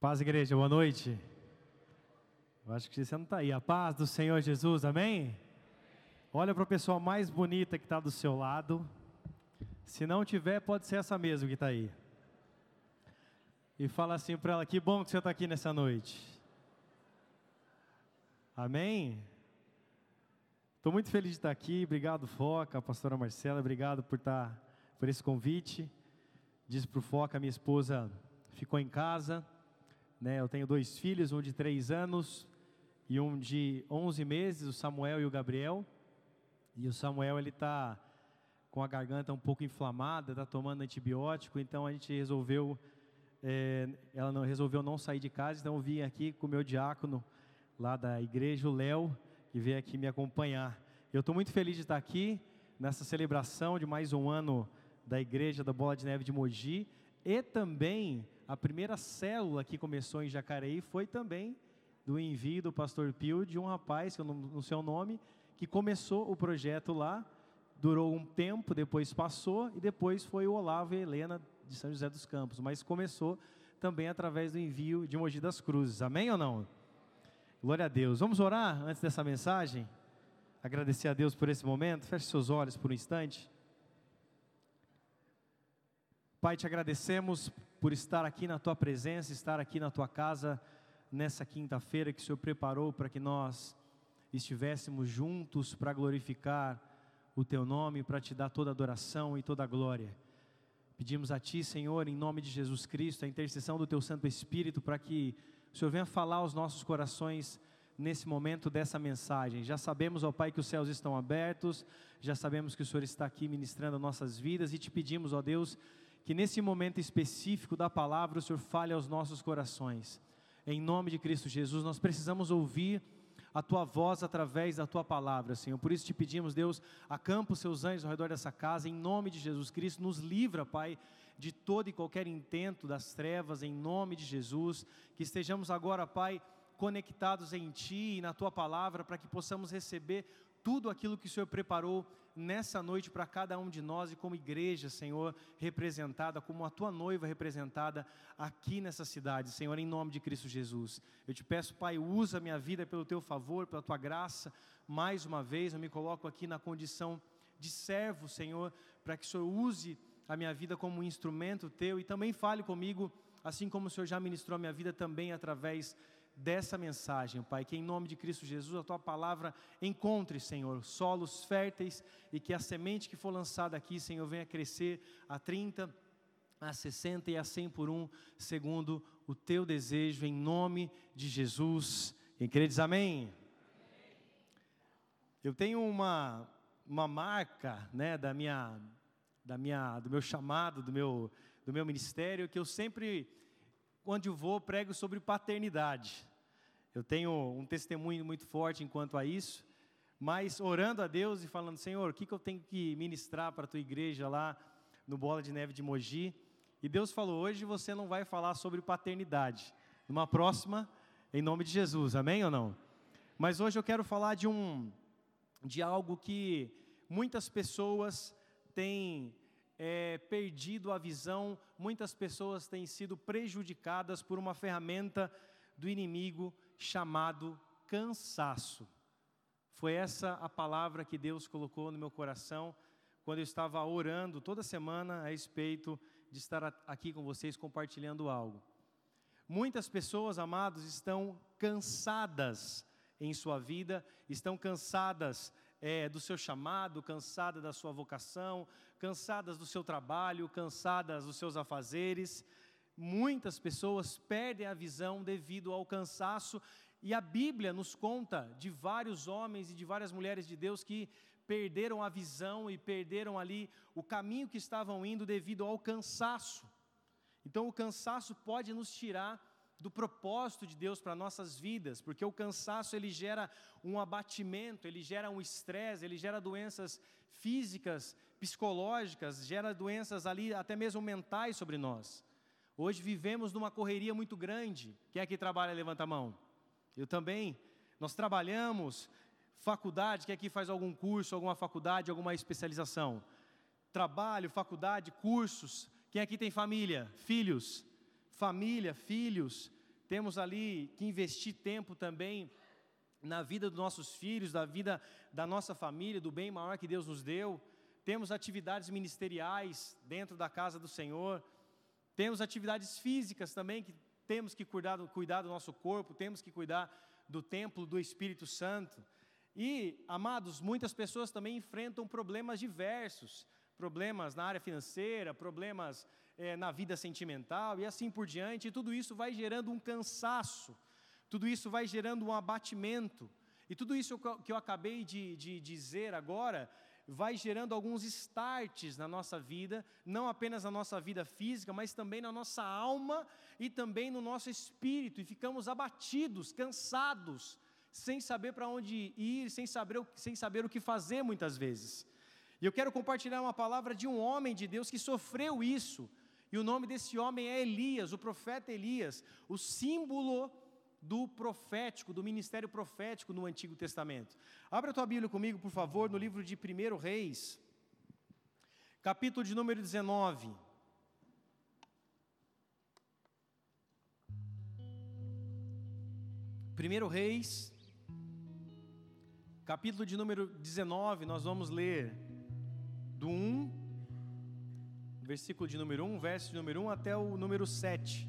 Paz, igreja, boa noite. Eu acho que você não está aí. A paz do Senhor Jesus, amém? Olha para a pessoa mais bonita que está do seu lado. Se não tiver, pode ser essa mesmo que está aí. E fala assim para ela: Que bom que você está aqui nessa noite. Amém? Estou muito feliz de estar aqui. Obrigado, Foca, a pastora Marcela. Obrigado por estar, por esse convite. Disse para o Foca, minha esposa ficou em casa né? Eu tenho dois filhos, um de três anos e um de 11 meses, o Samuel e o Gabriel. E o Samuel ele está com a garganta um pouco inflamada, está tomando antibiótico, então a gente resolveu, é, ela não resolveu não sair de casa, então eu vim aqui com o meu diácono lá da igreja, o Léo, que veio aqui me acompanhar. Eu estou muito feliz de estar aqui nessa celebração de mais um ano da igreja da Bola de Neve de Mogi e também a primeira célula que começou em Jacareí foi também do envio do pastor Pio de um rapaz, que eu não, sei o nome, que começou o projeto lá, durou um tempo, depois passou, e depois foi o Olavo e a Helena de São José dos Campos, mas começou também através do envio de Mogi das Cruzes, amém ou não? Glória a Deus. Vamos orar antes dessa mensagem? Agradecer a Deus por esse momento. Feche seus olhos por um instante. Pai, te agradecemos por estar aqui na tua presença, estar aqui na tua casa nessa quinta-feira que o Senhor preparou para que nós estivéssemos juntos para glorificar o teu nome, para te dar toda adoração e toda glória. Pedimos a ti, Senhor, em nome de Jesus Cristo, a intercessão do teu Santo Espírito para que o Senhor venha falar aos nossos corações nesse momento dessa mensagem. Já sabemos, ó Pai, que os céus estão abertos, já sabemos que o Senhor está aqui ministrando nossas vidas e te pedimos, ó Deus, que nesse momento específico da palavra o Senhor fale aos nossos corações. Em nome de Cristo Jesus, nós precisamos ouvir a tua voz através da tua palavra, Senhor. Por isso te pedimos, Deus, acampa os seus anjos ao redor dessa casa, em nome de Jesus Cristo, nos livra, Pai, de todo e qualquer intento das trevas, em nome de Jesus. Que estejamos agora, Pai, conectados em Ti e na Tua palavra, para que possamos receber tudo aquilo que o Senhor preparou nessa noite para cada um de nós e como igreja, Senhor, representada, como a tua noiva representada aqui nessa cidade, Senhor, em nome de Cristo Jesus. Eu te peço, Pai, usa minha vida pelo teu favor, pela tua graça, mais uma vez, eu me coloco aqui na condição de servo, Senhor, para que o Senhor use a minha vida como um instrumento teu e também fale comigo, assim como o Senhor já ministrou a minha vida também através dessa mensagem, Pai, que em nome de Cristo Jesus a tua palavra encontre, Senhor, solos férteis e que a semente que for lançada aqui, Senhor, venha crescer a 30, a 60 e a 100 por um, segundo o teu desejo, em nome de Jesus. Crê diz amém. Eu tenho uma, uma marca, né, da minha, da minha, do meu chamado, do meu, do meu ministério, que eu sempre quando eu vou, prego sobre paternidade. Eu tenho um testemunho muito forte enquanto a isso, mas orando a Deus e falando, Senhor, o que, que eu tenho que ministrar para a tua igreja lá no Bola de Neve de Mogi? E Deus falou, hoje você não vai falar sobre paternidade. Numa próxima, em nome de Jesus, amém ou não? Mas hoje eu quero falar de um, de algo que muitas pessoas têm é, perdido a visão, muitas pessoas têm sido prejudicadas por uma ferramenta do inimigo chamado cansaço. Foi essa a palavra que Deus colocou no meu coração quando eu estava orando toda semana a respeito de estar aqui com vocês compartilhando algo. Muitas pessoas, amados, estão cansadas em sua vida, estão cansadas é, do seu chamado, cansadas da sua vocação, cansadas do seu trabalho, cansadas dos seus afazeres. Muitas pessoas perdem a visão devido ao cansaço, e a Bíblia nos conta de vários homens e de várias mulheres de Deus que perderam a visão e perderam ali o caminho que estavam indo devido ao cansaço. Então, o cansaço pode nos tirar do propósito de Deus para nossas vidas, porque o cansaço ele gera um abatimento, ele gera um estresse, ele gera doenças físicas, psicológicas, gera doenças ali até mesmo mentais sobre nós. Hoje vivemos numa correria muito grande. Quem que trabalha, levanta a mão. Eu também. Nós trabalhamos, faculdade, quem aqui faz algum curso, alguma faculdade, alguma especialização? Trabalho, faculdade, cursos. Quem aqui tem família, filhos? família, filhos, temos ali que investir tempo também na vida dos nossos filhos, da vida da nossa família, do bem maior que Deus nos deu. Temos atividades ministeriais dentro da casa do Senhor. Temos atividades físicas também que temos que cuidar do, cuidar do nosso corpo, temos que cuidar do templo do Espírito Santo. E, amados, muitas pessoas também enfrentam problemas diversos, problemas na área financeira, problemas é, na vida sentimental e assim por diante, e tudo isso vai gerando um cansaço, tudo isso vai gerando um abatimento, e tudo isso que eu acabei de, de dizer agora vai gerando alguns starts na nossa vida, não apenas na nossa vida física, mas também na nossa alma e também no nosso espírito, e ficamos abatidos, cansados, sem saber para onde ir, sem saber, sem saber o que fazer muitas vezes. E eu quero compartilhar uma palavra de um homem de Deus que sofreu isso, e o nome desse homem é Elias, o profeta Elias, o símbolo do profético, do ministério profético no Antigo Testamento. Abra a tua Bíblia comigo, por favor, no livro de 1 Reis, capítulo de número 19. Primeiro Reis, capítulo de número 19, nós vamos ler do 1, versículo de número 1, verso de número 1 até o número 7.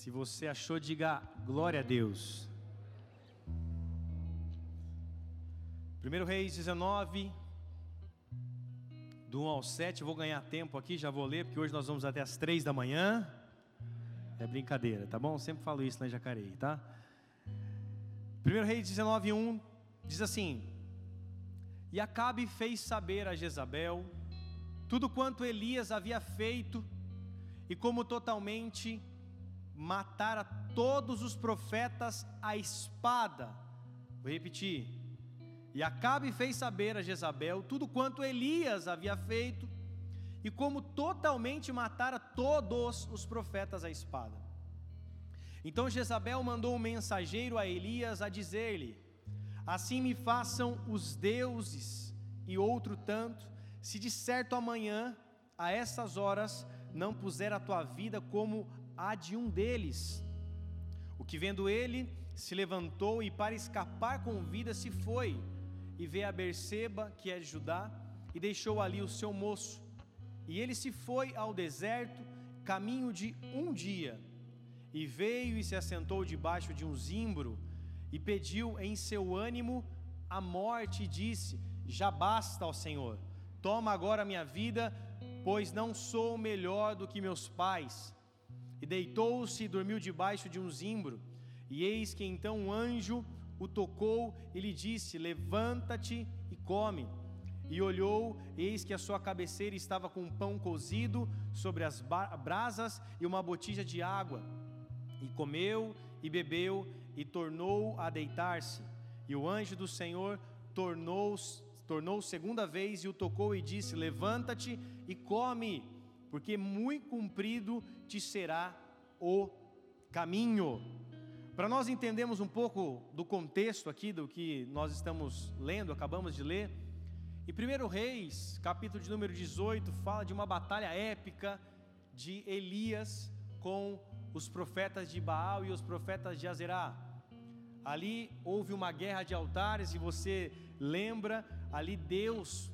Se você achou, diga glória a Deus. 1 Reis 19, do 1 ao 7, vou ganhar tempo aqui, já vou ler, porque hoje nós vamos até as 3 da manhã. É brincadeira, tá bom? Sempre falo isso em Jacareí, tá? 1 Reis 19, 1 diz assim: E Acabe fez saber a Jezabel tudo quanto Elias havia feito, e como totalmente matara todos os profetas à espada. Vou repetir. E Acabe fez saber a Jezabel tudo quanto Elias havia feito e como totalmente matara todos os profetas à espada. Então Jezabel mandou um mensageiro a Elias a dizer-lhe: Assim me façam os deuses e outro tanto, se de certo amanhã, a essas horas, não puser a tua vida como a de um deles. O que vendo ele, se levantou e para escapar com vida se foi, e veio a Berseba, que é de Judá, e deixou ali o seu moço. E ele se foi ao deserto, caminho de um dia, e veio e se assentou debaixo de um zimbro, e pediu em seu ânimo a morte, e disse: Já basta, ó Senhor, toma agora minha vida, pois não sou melhor do que meus pais e deitou-se e dormiu debaixo de um zimbro. E eis que então um anjo o tocou e lhe disse: Levanta-te e come. E olhou, eis que a sua cabeceira estava com um pão cozido sobre as brasas e uma botija de água. E comeu e bebeu e tornou a deitar-se. E o anjo do Senhor tornou, tornou segunda vez e o tocou e disse: Levanta-te e come porque muito comprido te será o caminho. Para nós entendermos um pouco do contexto aqui do que nós estamos lendo, acabamos de ler, em 1 Reis, capítulo de número 18, fala de uma batalha épica de Elias com os profetas de Baal e os profetas de Azerá. Ali houve uma guerra de altares e você lembra, ali Deus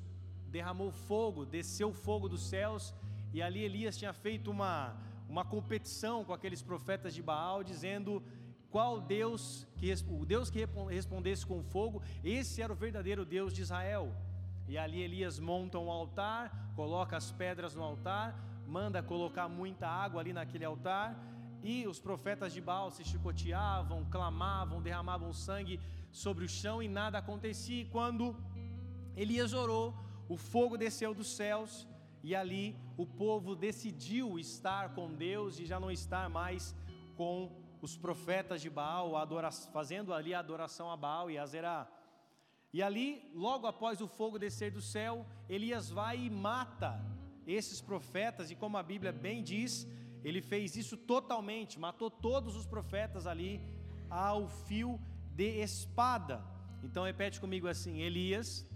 derramou fogo, desceu fogo dos céus e ali Elias tinha feito uma, uma competição com aqueles profetas de Baal, dizendo qual Deus, que, o Deus que respondesse com fogo, esse era o verdadeiro Deus de Israel. E ali Elias monta um altar, coloca as pedras no altar, manda colocar muita água ali naquele altar, e os profetas de Baal se chicoteavam, clamavam, derramavam sangue sobre o chão e nada acontecia. E quando Elias orou, o fogo desceu dos céus e ali o povo decidiu estar com Deus e já não estar mais com os profetas de Baal, fazendo ali a adoração a Baal e a Zerá. E ali, logo após o fogo descer do céu, Elias vai e mata esses profetas, e como a Bíblia bem diz, ele fez isso totalmente, matou todos os profetas ali ao fio de espada. Então repete comigo assim: Elias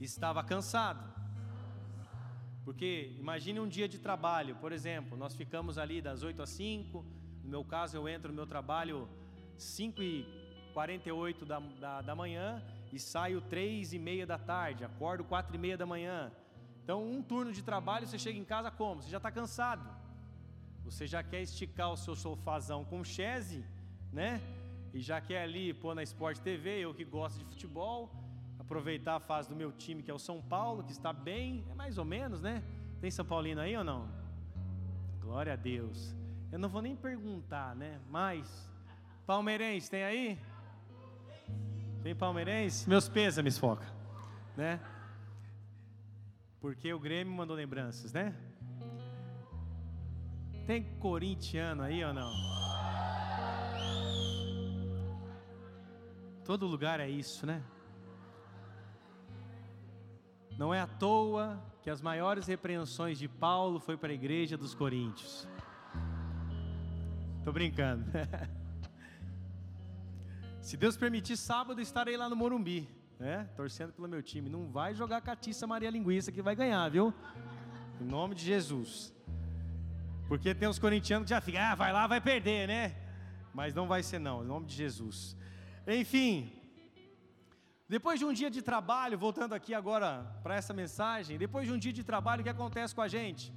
estava cansado. Porque imagine um dia de trabalho, por exemplo, nós ficamos ali das 8 às 5, No meu caso, eu entro no meu trabalho 5 e 48 da, da, da manhã e saio 3 e meia da tarde, acordo 4 e meia da manhã. Então, um turno de trabalho, você chega em casa como? Você já está cansado. Você já quer esticar o seu sofazão com chese, né? E já quer ali pôr na Sport TV, eu que gosto de futebol, aproveitar a fase do meu time que é o São Paulo, que está bem, é mais ou menos, né? Tem São Paulino aí ou não? Glória a Deus. Eu não vou nem perguntar, né? Mas palmeirense tem aí? Tem palmeirense? Meus pêsames, foca, né? Porque o Grêmio mandou lembranças, né? Tem corintiano aí ou não? Todo lugar é isso, né? Não é à toa que as maiores repreensões de Paulo foi para a igreja dos Coríntios. Tô brincando. Se Deus permitir, sábado estarei lá no Morumbi, né? Torcendo pelo meu time. Não vai jogar Catiça Maria Linguiça que vai ganhar, viu? Em nome de Jesus. Porque tem uns corintianos que já ficam, ah, vai lá, vai perder, né? Mas não vai ser não, em nome de Jesus. Enfim, depois de um dia de trabalho, voltando aqui agora para essa mensagem, depois de um dia de trabalho, o que acontece com a gente?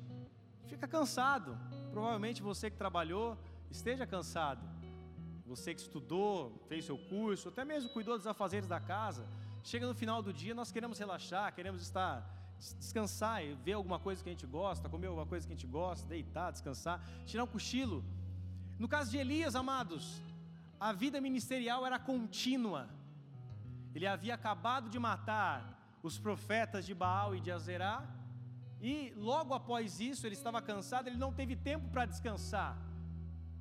Fica cansado. Provavelmente você que trabalhou esteja cansado. Você que estudou, fez seu curso, até mesmo cuidou dos afazeres da casa. Chega no final do dia, nós queremos relaxar, queremos estar descansar e ver alguma coisa que a gente gosta, comer alguma coisa que a gente gosta, deitar, descansar, tirar um cochilo. No caso de Elias, amados, a vida ministerial era contínua. Ele havia acabado de matar os profetas de Baal e de Azerá, e logo após isso, ele estava cansado, ele não teve tempo para descansar.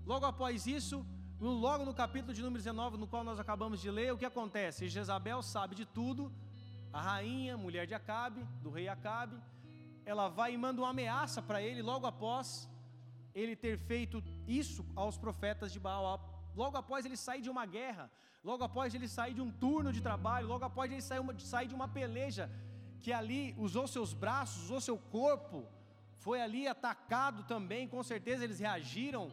Logo após isso, logo no capítulo de número 19, no qual nós acabamos de ler, o que acontece? Jezabel sabe de tudo, a rainha, mulher de Acabe, do rei Acabe, ela vai e manda uma ameaça para ele logo após ele ter feito isso aos profetas de Baal, logo após ele sair de uma guerra, logo após ele sair de um turno de trabalho, logo após ele sair, de uma peleja, que ali usou seus braços, usou seu corpo, foi ali atacado também, com certeza eles reagiram.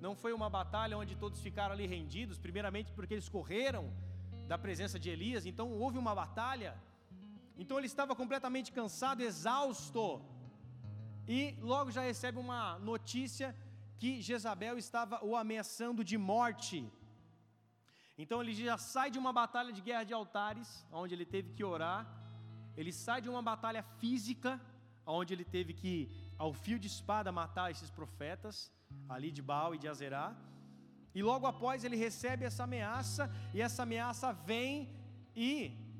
Não foi uma batalha onde todos ficaram ali rendidos, primeiramente porque eles correram da presença de Elias, então houve uma batalha. Então ele estava completamente cansado, exausto, e logo já recebe uma notícia que Jezabel estava o ameaçando de morte. Então ele já sai de uma batalha de guerra de altares, onde ele teve que orar. Ele sai de uma batalha física, onde ele teve que, ao fio de espada, matar esses profetas, ali de Baal e de Azerá. E logo após ele recebe essa ameaça, e essa ameaça vem e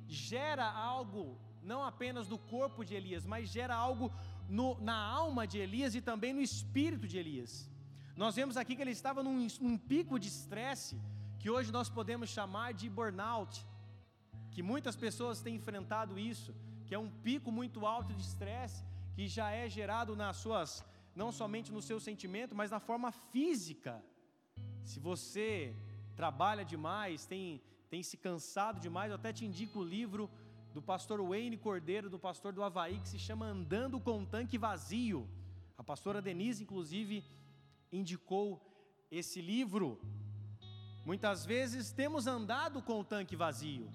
gera algo, não apenas no corpo de Elias, mas gera algo no, na alma de Elias e também no espírito de Elias. Nós vemos aqui que ele estava num, num pico de estresse, que hoje nós podemos chamar de burnout, que muitas pessoas têm enfrentado isso, que é um pico muito alto de estresse, que já é gerado nas suas, não somente no seu sentimento, mas na forma física. Se você trabalha demais, tem, tem se cansado demais, eu até te indico o livro do pastor Wayne Cordeiro, do pastor do Havaí, que se chama Andando com Tanque Vazio. A pastora Denise, inclusive, indicou esse livro. Muitas vezes temos andado com o tanque vazio,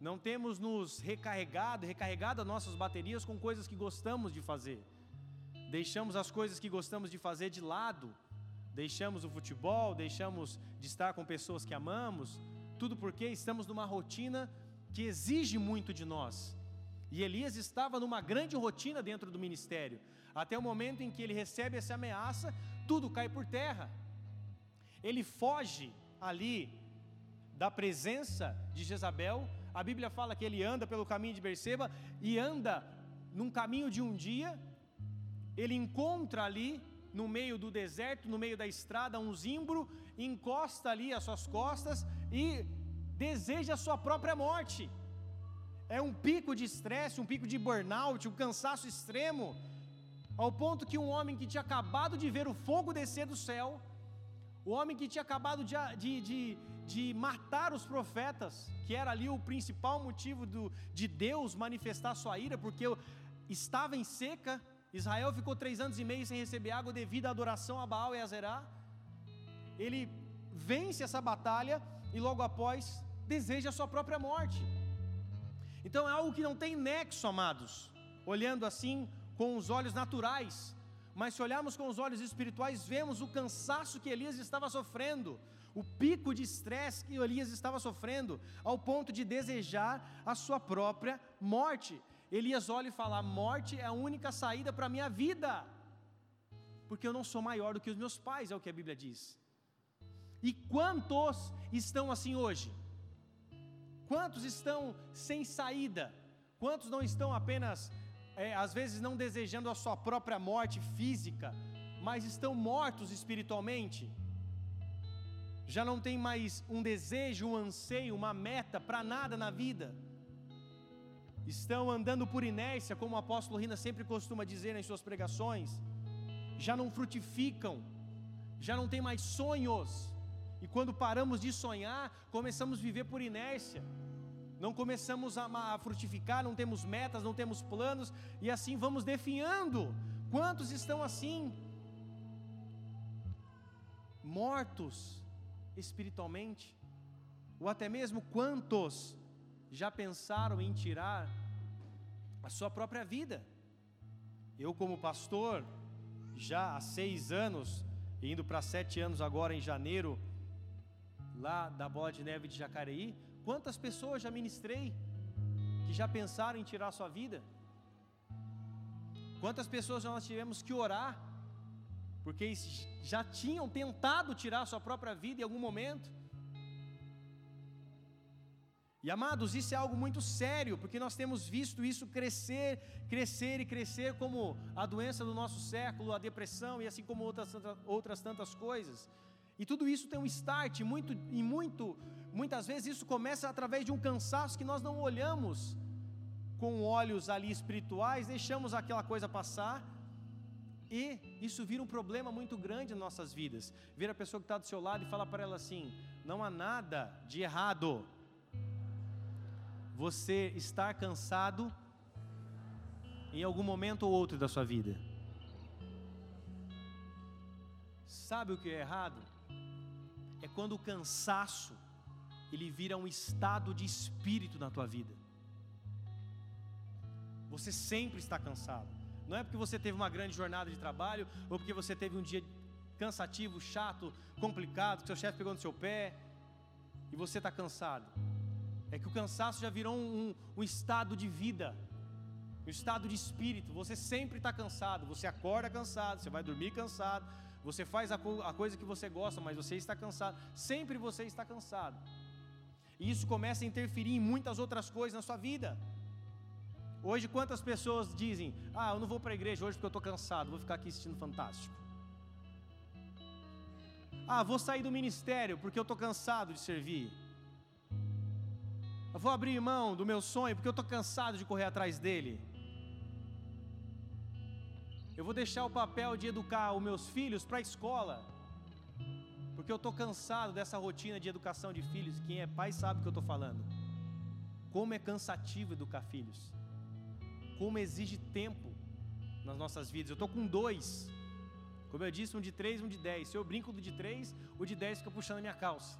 não temos nos recarregado, recarregado as nossas baterias com coisas que gostamos de fazer, deixamos as coisas que gostamos de fazer de lado, deixamos o futebol, deixamos de estar com pessoas que amamos, tudo porque estamos numa rotina que exige muito de nós. E Elias estava numa grande rotina dentro do ministério, até o momento em que ele recebe essa ameaça, tudo cai por terra ele foge ali da presença de Jezabel. A Bíblia fala que ele anda pelo caminho de Berseba e anda num caminho de um dia. Ele encontra ali no meio do deserto, no meio da estrada, um zimbro, encosta ali as suas costas e deseja a sua própria morte. É um pico de estresse, um pico de burnout, um cansaço extremo, ao ponto que um homem que tinha acabado de ver o fogo descer do céu, o homem que tinha acabado de, de, de, de matar os profetas, que era ali o principal motivo do, de Deus manifestar sua ira, porque estava em seca, Israel ficou três anos e meio sem receber água devido à adoração a Baal e a Zerá. ele vence essa batalha e logo após deseja a sua própria morte. Então é algo que não tem nexo, amados, olhando assim com os olhos naturais. Mas se olharmos com os olhos espirituais, vemos o cansaço que Elias estava sofrendo, o pico de estresse que Elias estava sofrendo, ao ponto de desejar a sua própria morte. Elias olha e fala: a morte é a única saída para a minha vida, porque eu não sou maior do que os meus pais, é o que a Bíblia diz. E quantos estão assim hoje? Quantos estão sem saída? Quantos não estão apenas, é, às vezes, não desejando a sua própria morte física, mas estão mortos espiritualmente? Já não tem mais um desejo, um anseio, uma meta para nada na vida? Estão andando por inércia, como o apóstolo Rina sempre costuma dizer em suas pregações? Já não frutificam, já não tem mais sonhos e quando paramos de sonhar, começamos a viver por inércia. Não começamos a, frutificar, não temos metas, não temos planos, e assim vamos definhando. Quantos estão assim? Mortos espiritualmente? Ou até mesmo quantos já pensaram em tirar a sua própria vida? Eu, como pastor, já há seis anos, indo para sete anos agora em janeiro, lá da Bola de Neve de Jacareí, quantas pessoas já ministrei que já pensaram em tirar sua vida? Quantas pessoas nós tivemos que orar porque já tinham tentado tirar sua própria vida em algum momento? E amados, isso é algo muito sério, porque nós temos visto isso crescer, crescer e crescer como a doença do nosso século, a depressão e assim como outras, outras tantas coisas. E tudo isso tem um start, muito, e muito, muitas vezes isso começa através de um cansaço que nós não olhamos com olhos ali espirituais, deixamos aquela coisa passar, e isso vira um problema muito grande em nossas vidas. Vira a pessoa que está do seu lado e fala para ela assim: não há nada de errado. Você estar cansado em algum momento ou outro da sua vida. Sabe o que é errado? é quando o cansaço ele vira um estado de espírito na tua vida. Você sempre está cansado. Não é porque você teve uma grande jornada de trabalho ou porque você teve um dia cansativo, chato, complicado, que seu chefe pegou no seu pé e você está cansado. É que o cansaço já virou um, um estado de vida, um estado de espírito. Você sempre está cansado. Você acorda cansado, você vai dormir cansado, você faz a, a coisa que você gosta, mas você está cansado. Sempre você está cansado. E isso começa a interferir em muitas outras coisas na sua vida. Hoje, quantas pessoas dizem: Ah, eu não vou para a igreja hoje porque eu estou cansado, vou ficar aqui assistindo Fantástico. Ah, vou sair do ministério porque eu estou cansado de servir. Eu vou abrir mão do meu sonho porque eu estou cansado de correr atrás dele. Eu vou deixar o papel de educar os meus filhos para a escola, porque eu estou cansado dessa rotina de educação de filhos. Quem é pai sabe o que eu estou falando. Como é cansativo educar filhos, como exige tempo nas nossas vidas. Eu estou com dois, como eu disse, um de três, um de dez. Se eu brinco do de três, o de dez fica puxando a minha calça.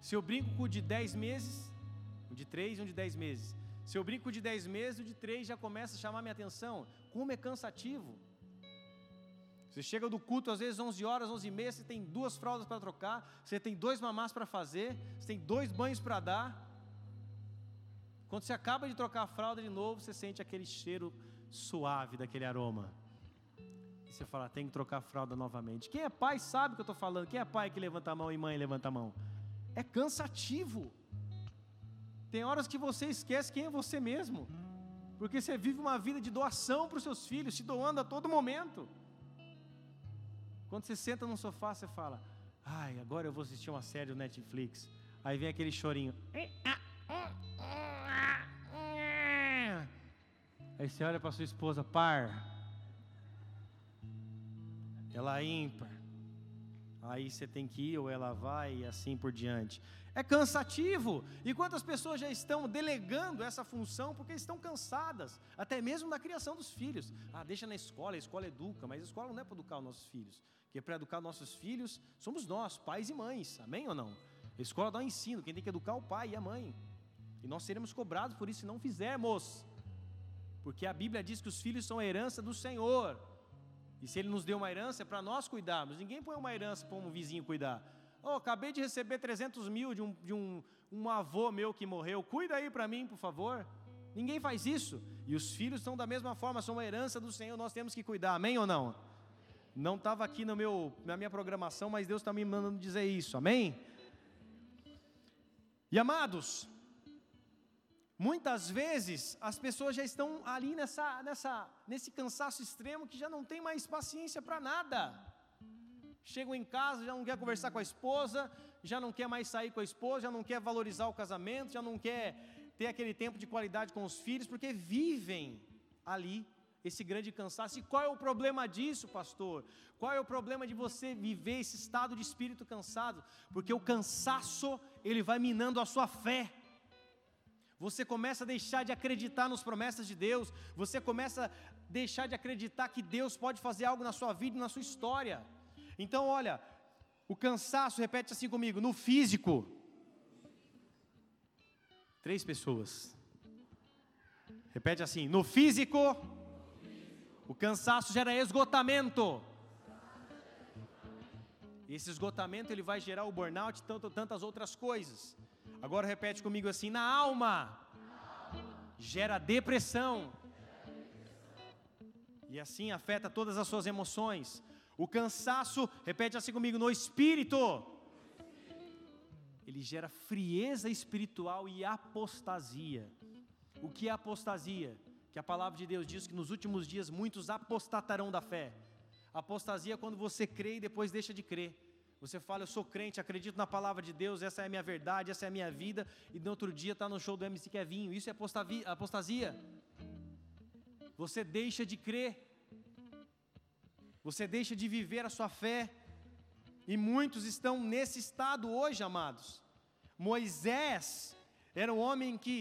Se eu brinco com o de dez meses, um de três um de dez meses. Se eu brinco de 10 meses, o de 3 já começa a chamar minha atenção. Como é cansativo. Você chega do culto às vezes 11 horas, 11 e meia, você tem duas fraldas para trocar, você tem dois mamás para fazer, você tem dois banhos para dar. Quando você acaba de trocar a fralda de novo, você sente aquele cheiro suave daquele aroma. E você fala, tem que trocar a fralda novamente. Quem é pai sabe o que eu estou falando. Quem é pai que levanta a mão e mãe levanta a mão? É cansativo. Tem horas que você esquece quem é você mesmo, porque você vive uma vida de doação para os seus filhos, se doando a todo momento. Quando você senta no sofá, você fala: Ai, agora eu vou assistir uma série do Netflix. Aí vem aquele chorinho. Aí você olha para sua esposa, par. Ela ímpar. aí você tem que ir ou ela vai e assim por diante. É cansativo. E quantas pessoas já estão delegando essa função porque estão cansadas, até mesmo na criação dos filhos. Ah, deixa na escola, a escola educa, mas a escola não é para educar os nossos filhos. Porque para educar nossos filhos somos nós, pais e mães. Amém ou não? A escola dá um ensino, quem tem que educar é o pai e a mãe. E nós seremos cobrados por isso se não fizermos. Porque a Bíblia diz que os filhos são a herança do Senhor. E se Ele nos deu uma herança, é para nós cuidarmos. Ninguém põe uma herança para um vizinho cuidar. Oh, acabei de receber 300 mil de, um, de um, um avô meu que morreu. Cuida aí para mim, por favor. Ninguém faz isso. E os filhos são da mesma forma, são uma herança do Senhor, nós temos que cuidar. Amém ou não? Não estava aqui no meu, na minha programação, mas Deus está me mandando dizer isso. Amém? E amados, Muitas vezes as pessoas já estão ali nessa, nessa, nesse cansaço extremo que já não tem mais paciência para nada. Chegam em casa, já não quer conversar com a esposa, já não quer mais sair com a esposa, já não quer valorizar o casamento, já não quer ter aquele tempo de qualidade com os filhos, porque vivem ali esse grande cansaço. E qual é o problema disso, pastor? Qual é o problema de você viver esse estado de espírito cansado? Porque o cansaço, ele vai minando a sua fé você começa a deixar de acreditar nas promessas de Deus, você começa a deixar de acreditar que Deus pode fazer algo na sua vida e na sua história. Então, olha, o cansaço, repete assim comigo, no físico. Três pessoas. Repete assim: no físico, o cansaço gera esgotamento. Esse esgotamento ele vai gerar o burnout e tantas outras coisas. Agora repete comigo assim: na alma gera depressão. E assim afeta todas as suas emoções. O cansaço, repete assim comigo, no espírito. Ele gera frieza espiritual e apostasia. O que é apostasia? Que a palavra de Deus diz que nos últimos dias muitos apostatarão da fé. Apostasia é quando você crê e depois deixa de crer. Você fala, eu sou crente, acredito na palavra de Deus, essa é a minha verdade, essa é a minha vida, e no outro dia está no show do MC Kevinho. Isso é apostasia. Você deixa de crer, você deixa de viver a sua fé, e muitos estão nesse estado hoje, amados. Moisés era um homem que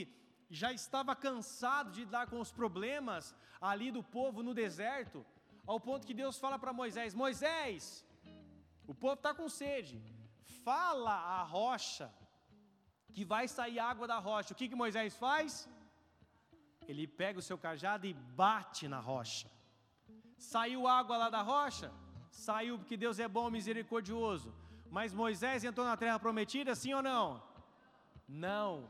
já estava cansado de lidar com os problemas ali do povo no deserto, ao ponto que Deus fala para Moisés: Moisés, o povo está com sede. Fala a rocha que vai sair água da rocha. O que, que Moisés faz? Ele pega o seu cajado e bate na rocha. Saiu água lá da rocha? Saiu porque Deus é bom, misericordioso. Mas Moisés entrou na terra prometida, sim ou não? Não.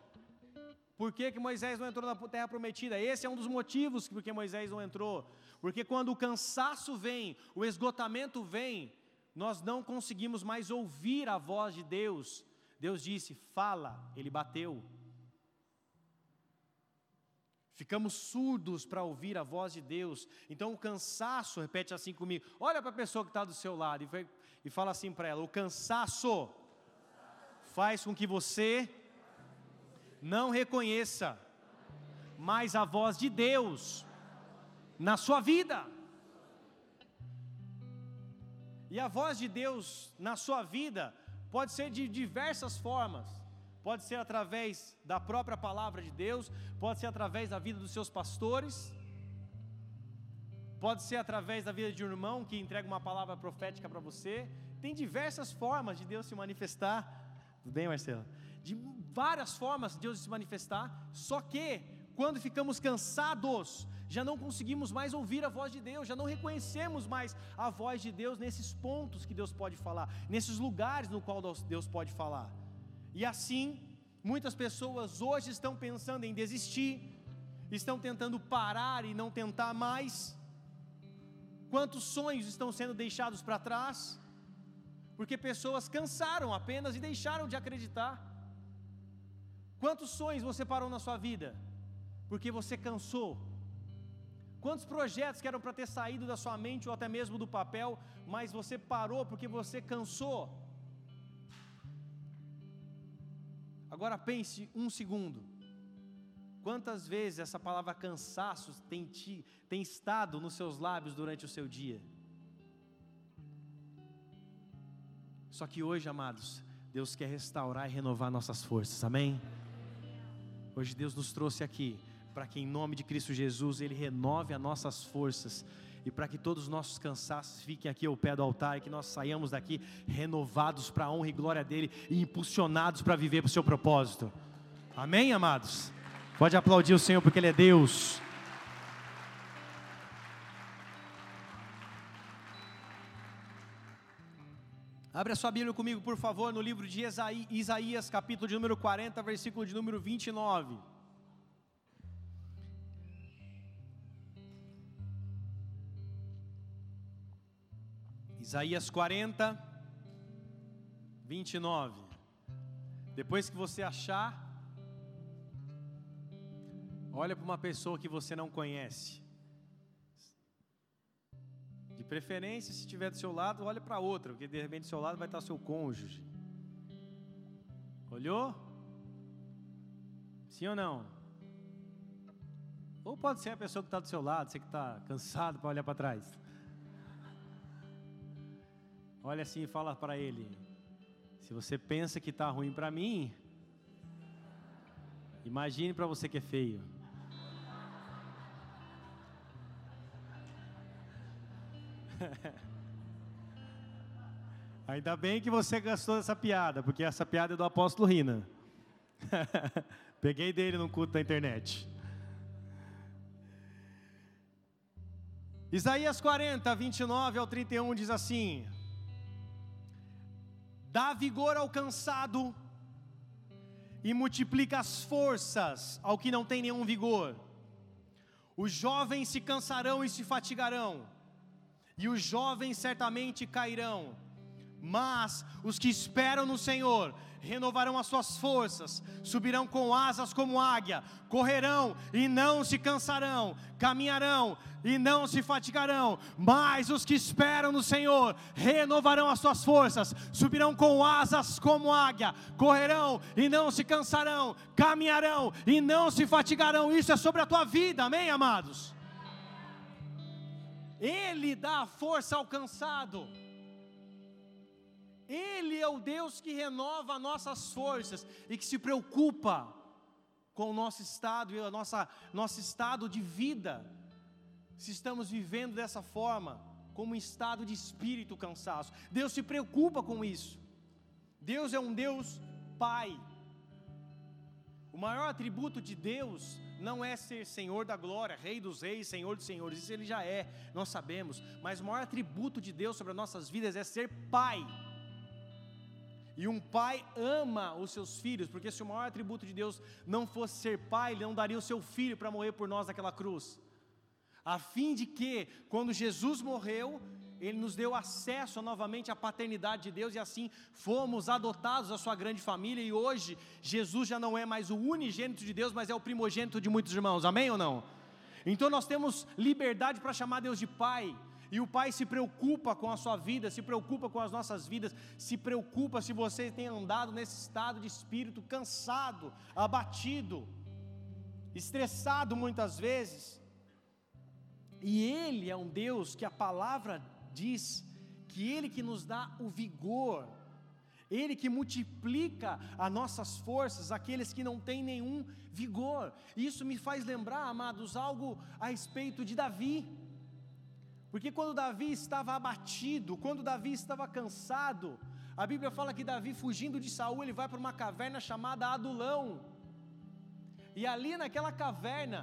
Por que, que Moisés não entrou na terra prometida? Esse é um dos motivos porque Moisés não entrou. Porque quando o cansaço vem, o esgotamento vem, nós não conseguimos mais ouvir a voz de Deus. Deus disse: fala, ele bateu. Ficamos surdos para ouvir a voz de Deus. Então o cansaço, repete assim comigo. Olha para a pessoa que está do seu lado e, e fala assim para ela: o cansaço faz com que você não reconheça mais a voz de Deus na sua vida. E a voz de Deus na sua vida pode ser de diversas formas. Pode ser através da própria palavra de Deus, pode ser através da vida dos seus pastores, pode ser através da vida de um irmão que entrega uma palavra profética para você. Tem diversas formas de Deus se manifestar. Tudo bem, Marcelo? De várias formas de Deus se manifestar, só que quando ficamos cansados já não conseguimos mais ouvir a voz de Deus, já não reconhecemos mais a voz de Deus nesses pontos que Deus pode falar, nesses lugares no qual Deus pode falar. E assim, muitas pessoas hoje estão pensando em desistir, estão tentando parar e não tentar mais. Quantos sonhos estão sendo deixados para trás? Porque pessoas cansaram apenas e deixaram de acreditar. Quantos sonhos você parou na sua vida? Porque você cansou Quantos projetos que eram para ter saído da sua mente ou até mesmo do papel, mas você parou porque você cansou? Agora pense um segundo. Quantas vezes essa palavra cansaço tem, tem estado nos seus lábios durante o seu dia? Só que hoje, amados, Deus quer restaurar e renovar nossas forças, amém? Hoje Deus nos trouxe aqui para que, em nome de Cristo Jesus, Ele renove as nossas forças e para que todos os nossos cansaços fiquem aqui ao pé do altar e que nós saiamos daqui renovados para a honra e glória dEle e impulsionados para viver para o seu propósito. Amém, amados? Pode aplaudir o Senhor porque Ele é Deus. Abre a sua Bíblia comigo, por favor, no livro de Isaías, capítulo de número 40, versículo de número 29. Isaías 40, 29. Depois que você achar, olha para uma pessoa que você não conhece. De preferência, se estiver do seu lado, olha para outra, porque de repente do seu lado vai estar seu cônjuge. Olhou? Sim ou não? Ou pode ser a pessoa que está do seu lado, você que está cansado para olhar para trás. Olha assim e fala para ele: se você pensa que está ruim para mim, imagine para você que é feio. Ainda bem que você gastou essa piada, porque essa piada é do apóstolo Rina. Peguei dele no culto da internet. Isaías 40, 29 ao 31 diz assim: dá vigor ao cansado e multiplica as forças ao que não tem nenhum vigor. Os jovens se cansarão e se fatigarão, e os jovens certamente cairão, mas os que esperam no Senhor renovarão as suas forças, subirão com asas como águia, correrão e não se cansarão, caminharão e não se fatigarão. Mas os que esperam no Senhor renovarão as suas forças, subirão com asas como águia, correrão e não se cansarão, caminharão e não se fatigarão. Isso é sobre a tua vida, amém, amados? Ele dá força ao cansado. Ele é o Deus que renova nossas forças e que se preocupa com o nosso estado e o nosso estado de vida. Se estamos vivendo dessa forma, como um estado de espírito cansaço. Deus se preocupa com isso. Deus é um Deus Pai. O maior atributo de Deus não é ser Senhor da glória, Rei dos reis, Senhor dos senhores, isso ele já é, nós sabemos, mas o maior atributo de Deus sobre as nossas vidas é ser Pai. E um pai ama os seus filhos, porque se o maior atributo de Deus não fosse ser pai, ele não daria o seu filho para morrer por nós naquela cruz. A fim de que, quando Jesus morreu, ele nos deu acesso novamente à paternidade de Deus e assim fomos adotados à sua grande família. E hoje, Jesus já não é mais o unigênito de Deus, mas é o primogênito de muitos irmãos. Amém ou não? Então nós temos liberdade para chamar Deus de Pai. E o Pai se preocupa com a sua vida, se preocupa com as nossas vidas, se preocupa se você tem andado nesse estado de espírito cansado, abatido, estressado muitas vezes. E Ele é um Deus que a palavra diz que Ele que nos dá o vigor, Ele que multiplica as nossas forças, aqueles que não têm nenhum vigor. Isso me faz lembrar, amados, algo a respeito de Davi. Porque quando Davi estava abatido, quando Davi estava cansado, a Bíblia fala que Davi, fugindo de Saul, ele vai para uma caverna chamada Adulão. E ali naquela caverna,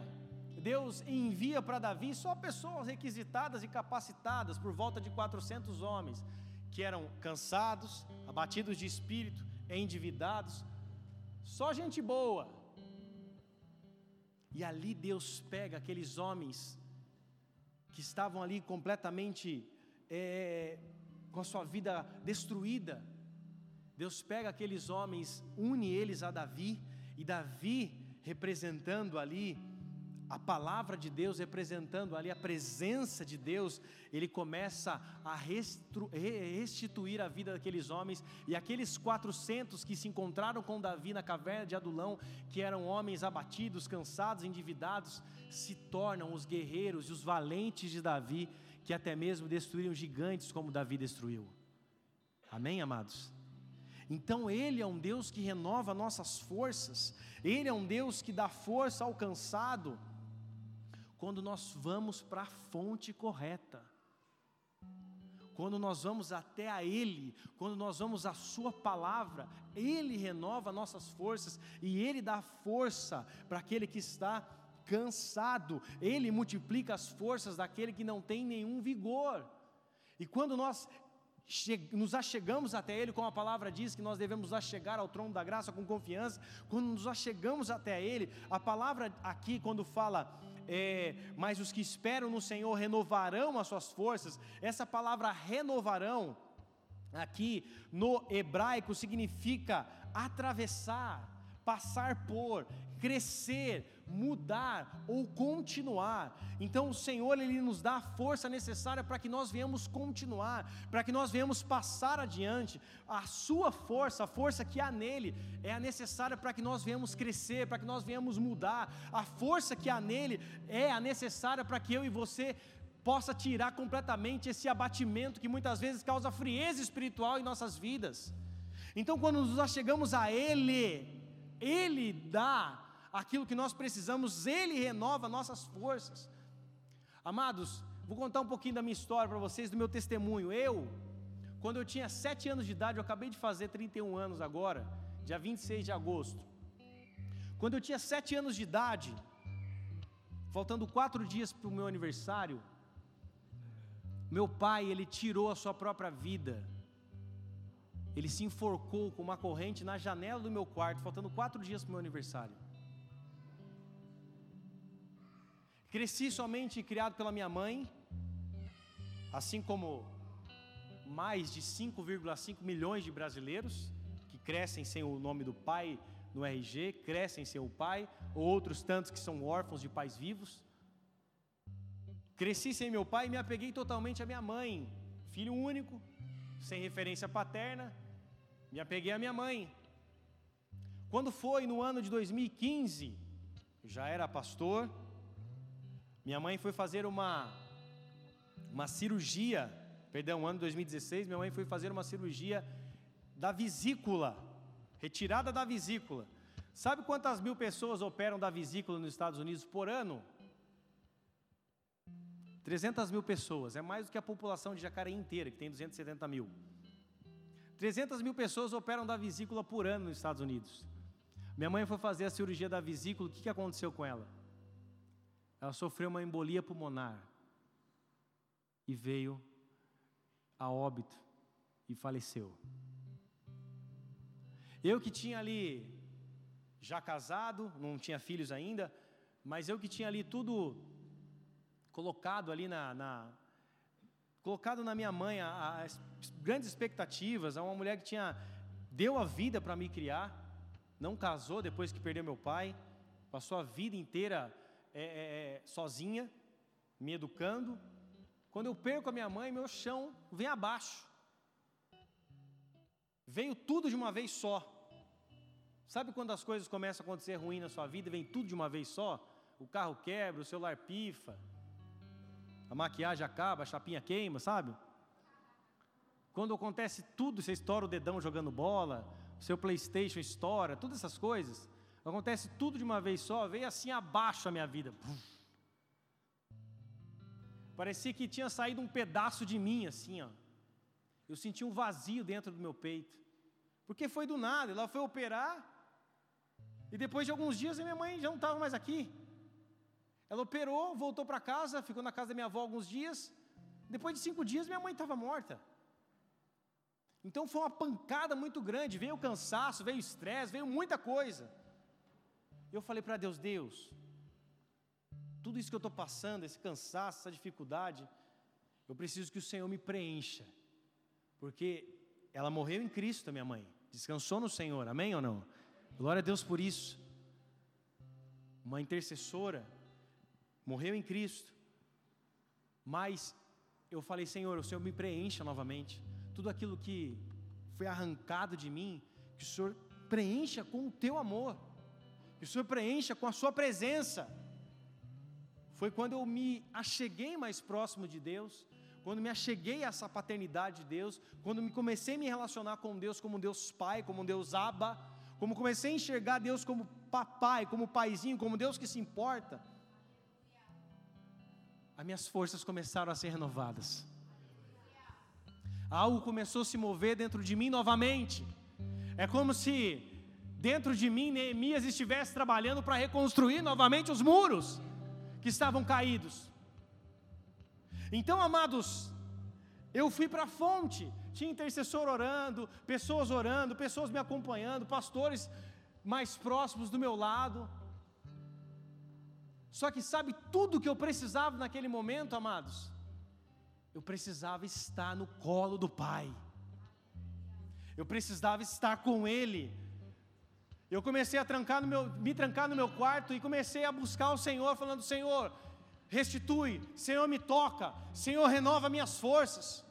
Deus envia para Davi só pessoas requisitadas e capacitadas, por volta de 400 homens, que eram cansados, abatidos de espírito, endividados, só gente boa. E ali Deus pega aqueles homens que estavam ali completamente é, com a sua vida destruída. Deus pega aqueles homens, une eles a Davi, e Davi representando ali a palavra de Deus, representando ali a presença de Deus, ele começa a restituir a vida daqueles homens, e aqueles 400 que se encontraram com Davi na caverna de Adulão, que eram homens abatidos, cansados, endividados, se tornam os guerreiros e os valentes de Davi, que até mesmo destruíram gigantes como Davi destruiu. Amém, amados? Então Ele é um Deus que renova nossas forças, Ele é um Deus que dá força ao cansado, quando nós vamos para a fonte correta, quando nós vamos até a Ele, quando nós vamos à Sua palavra, Ele renova nossas forças e Ele dá força para aquele que está cansado, Ele multiplica as forças daquele que não tem nenhum vigor. E quando nós nos achegamos até Ele, como a palavra diz que nós devemos achegar ao trono da graça com confiança, quando nos achegamos até Ele, a palavra aqui, quando fala, é, mas os que esperam no Senhor renovarão as suas forças, essa palavra renovarão, aqui no hebraico, significa atravessar, passar por, crescer, mudar ou continuar. Então o Senhor ele nos dá a força necessária para que nós venhamos continuar, para que nós venhamos passar adiante. A sua força, a força que há nele, é a necessária para que nós venhamos crescer, para que nós venhamos mudar. A força que há nele é a necessária para que eu e você possa tirar completamente esse abatimento que muitas vezes causa frieza espiritual em nossas vidas. Então, quando nos achegamos a Ele, Ele dá aquilo que nós precisamos, Ele renova nossas forças. Amados, vou contar um pouquinho da minha história para vocês, do meu testemunho. Eu, quando eu tinha 7 anos de idade, eu acabei de fazer 31 anos agora, dia 26 de agosto. Quando eu tinha 7 anos de idade, faltando quatro dias para o meu aniversário, meu pai, ele tirou a sua própria vida. Ele se enforcou com uma corrente na janela do meu quarto, faltando quatro dias para o meu aniversário. Cresci somente criado pela minha mãe, assim como mais de 5,5 milhões de brasileiros que crescem sem o nome do pai no RG, crescem sem o pai, ou outros tantos que são órfãos de pais vivos. Cresci sem meu pai e me apeguei totalmente à minha mãe, filho único, sem referência paterna, me apeguei à minha mãe. Quando foi no ano de 2015, já era pastor, minha mãe foi fazer uma, uma cirurgia, perdão, ano 2016, minha mãe foi fazer uma cirurgia da vesícula, retirada da vesícula. Sabe quantas mil pessoas operam da vesícula nos Estados Unidos por ano? 300 mil pessoas, é mais do que a população de Jacareí inteira, que tem 270 mil. 300 mil pessoas operam da vesícula por ano nos Estados Unidos. Minha mãe foi fazer a cirurgia da vesícula, o que, aconteceu com ela? Ela sofreu uma embolia pulmonar e veio a óbito e faleceu. Eu que tinha ali, já casado, não tinha filhos ainda, mas eu que tinha ali tudo colocado ali na, na colocado na minha mãe grandes expectativas, a uma mulher que tinha deu a vida para me criar, não casou depois que perdeu meu pai, passou a vida inteira é, é, é, sozinha, me educando. Quando eu perco a minha mãe, meu chão vem abaixo. Veio tudo de uma vez só. Sabe quando as coisas começam a acontecer ruim na sua vida, vem tudo de uma vez só? O carro quebra, o celular pifa, a maquiagem acaba, a chapinha queima, sabe? Quando acontece tudo, você estoura o dedão jogando bola, seu PlayStation estoura, todas essas coisas. Acontece tudo de uma vez só, veio assim abaixo a minha vida. Parecia que tinha saído um pedaço de mim, assim, ó. Eu senti um vazio dentro do meu peito. Porque foi do nada, ela foi operar, e depois de alguns dias minha mãe já não estava mais aqui. Ela operou, voltou para casa, ficou na casa da minha avó alguns dias. Depois de cinco dias, minha mãe estava morta. Então foi uma pancada muito grande. Veio o cansaço, veio o estresse, veio muita coisa. Eu falei para Deus: Deus, tudo isso que eu estou passando, esse cansaço, essa dificuldade, eu preciso que o Senhor me preencha, porque ela morreu em Cristo, minha mãe, descansou no Senhor, amém ou não? Glória a Deus por isso. Uma intercessora, morreu em Cristo, mas eu falei: Senhor, o Senhor me preencha novamente, tudo aquilo que foi arrancado de mim, que o Senhor preencha com o teu amor. Que o Senhor preencha com a Sua presença. Foi quando eu me acheguei mais próximo de Deus, quando me acheguei a essa paternidade de Deus, quando me comecei a me relacionar com Deus como Deus Pai, como Deus Abba, como comecei a enxergar Deus como papai, como paizinho, como Deus que se importa, as minhas forças começaram a ser renovadas. Algo começou a se mover dentro de mim novamente. É como se dentro de mim Neemias estivesse trabalhando para reconstruir novamente os muros que estavam caídos. Então, amados, eu fui para a fonte, tinha intercessor orando, pessoas orando, pessoas me acompanhando, pastores mais próximos do meu lado. Só que sabe tudo que eu precisava naquele momento, amados? Eu precisava estar no colo do Pai. Eu precisava estar com Ele. Eu comecei a trancar no meu, me trancar no meu quarto e comecei a buscar o Senhor, falando: Senhor, restitui, Senhor me toca, Senhor renova minhas forças.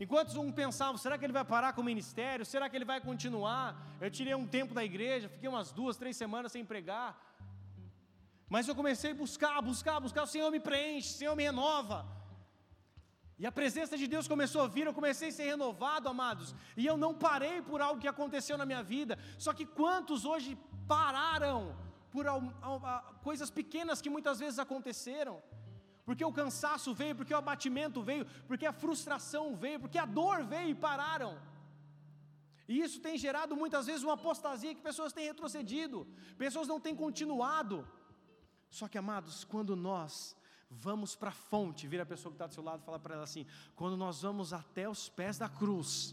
Enquanto um pensava, será que ele vai parar com o ministério? Será que ele vai continuar? Eu tirei um tempo da igreja, fiquei umas duas, três semanas sem pregar. Mas eu comecei a buscar, buscar, buscar, o Senhor me preenche, o Senhor me renova. E a presença de Deus começou a vir, eu comecei a ser renovado, amados. E eu não parei por algo que aconteceu na minha vida. Só que quantos hoje pararam por coisas pequenas que muitas vezes aconteceram? Porque o cansaço veio, porque o abatimento veio, porque a frustração veio, porque a dor veio e pararam. E isso tem gerado muitas vezes uma apostasia que pessoas têm retrocedido, pessoas não têm continuado. Só que, amados, quando nós vamos para a fonte, vira a pessoa que está do seu lado e fala para ela assim: quando nós vamos até os pés da cruz,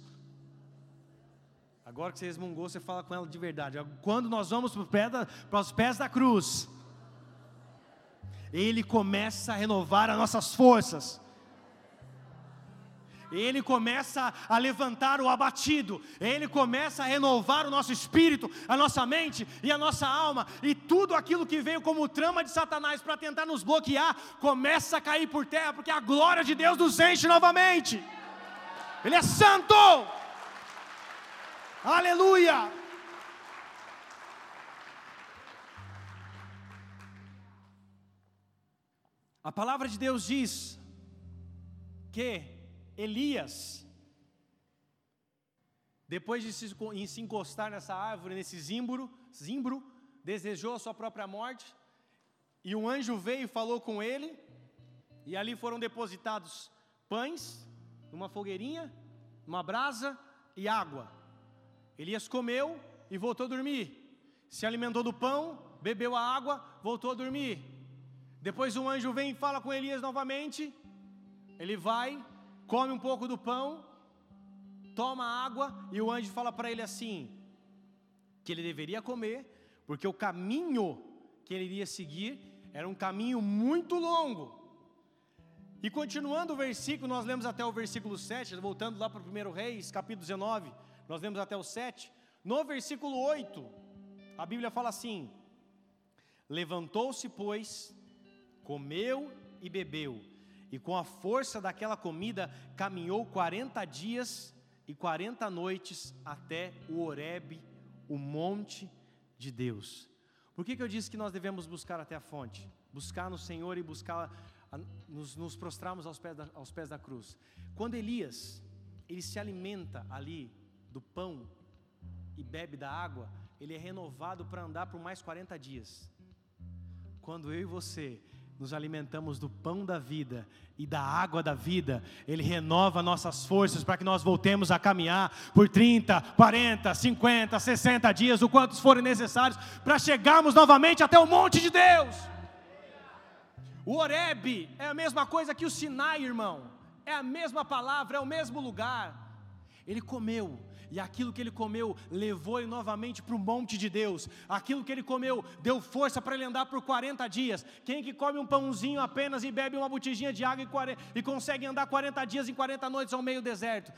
agora que você resmungou, você fala com ela de verdade. Quando nós vamos para, os pés da cruz, Ele começa a renovar as nossas forças ele começa a levantar o abatido, ele começa a renovar o nosso espírito, a nossa mente e a nossa alma, e tudo aquilo que veio como trama de Satanás para tentar nos bloquear, começa a cair por terra, porque a glória de Deus nos enche novamente. Ele é santo, aleluia. A palavra de Deus diz que Elias, depois de se encostar nessa árvore, nesse zimbro, zimbro, desejou a sua própria morte, e um anjo veio e falou com ele, e ali foram depositados pães, uma fogueirinha, uma brasa e água. Elias comeu e voltou a dormir. Se alimentou do pão, bebeu a água, voltou a dormir. Depois um anjo vem e fala com Elias novamente. Ele vai, come um pouco do pão, toma água, e o anjo fala para ele assim: que ele deveria comer, porque o caminho que ele iria seguir era um caminho muito longo. E continuando o versículo, nós lemos até o versículo 7, voltando lá para o 1 Reis, capítulo 19, nós lemos até o 7. No versículo 8, a Bíblia fala assim: Levantou-se, pois, comeu e bebeu, e com a força daquela comida caminhou 40 dias e 40 noites até o Horebe, o monte de Deus. Por que, que eu disse que nós devemos buscar até a fonte? Buscar no Senhor e buscar, nos, nos prostrarmos aos pés, da, aos pés da cruz. Quando Elias, ele se alimenta ali do pão e bebe da água, ele é renovado para andar por mais 40 dias. Quando eu e você nos alimentamos do pão da vida e da água da vida, Ele renova nossas forças para que nós voltemos a caminhar por 30, 40, 50, 60 dias, o quantos forem necessários, para chegarmos novamente até o monte de Deus. O Oreb é a mesma coisa que o Sinai, irmão, é a mesma palavra, é o mesmo lugar. Ele comeu, e aquilo que ele comeu levou ele novamente para o monte de Deus. Aquilo que ele comeu deu força para ele andar por 40 dias. Quem que come um pãozinho apenas e bebe uma botijinha de água e, 40, e consegue andar 40 dias em 40 noites ao meio deserto?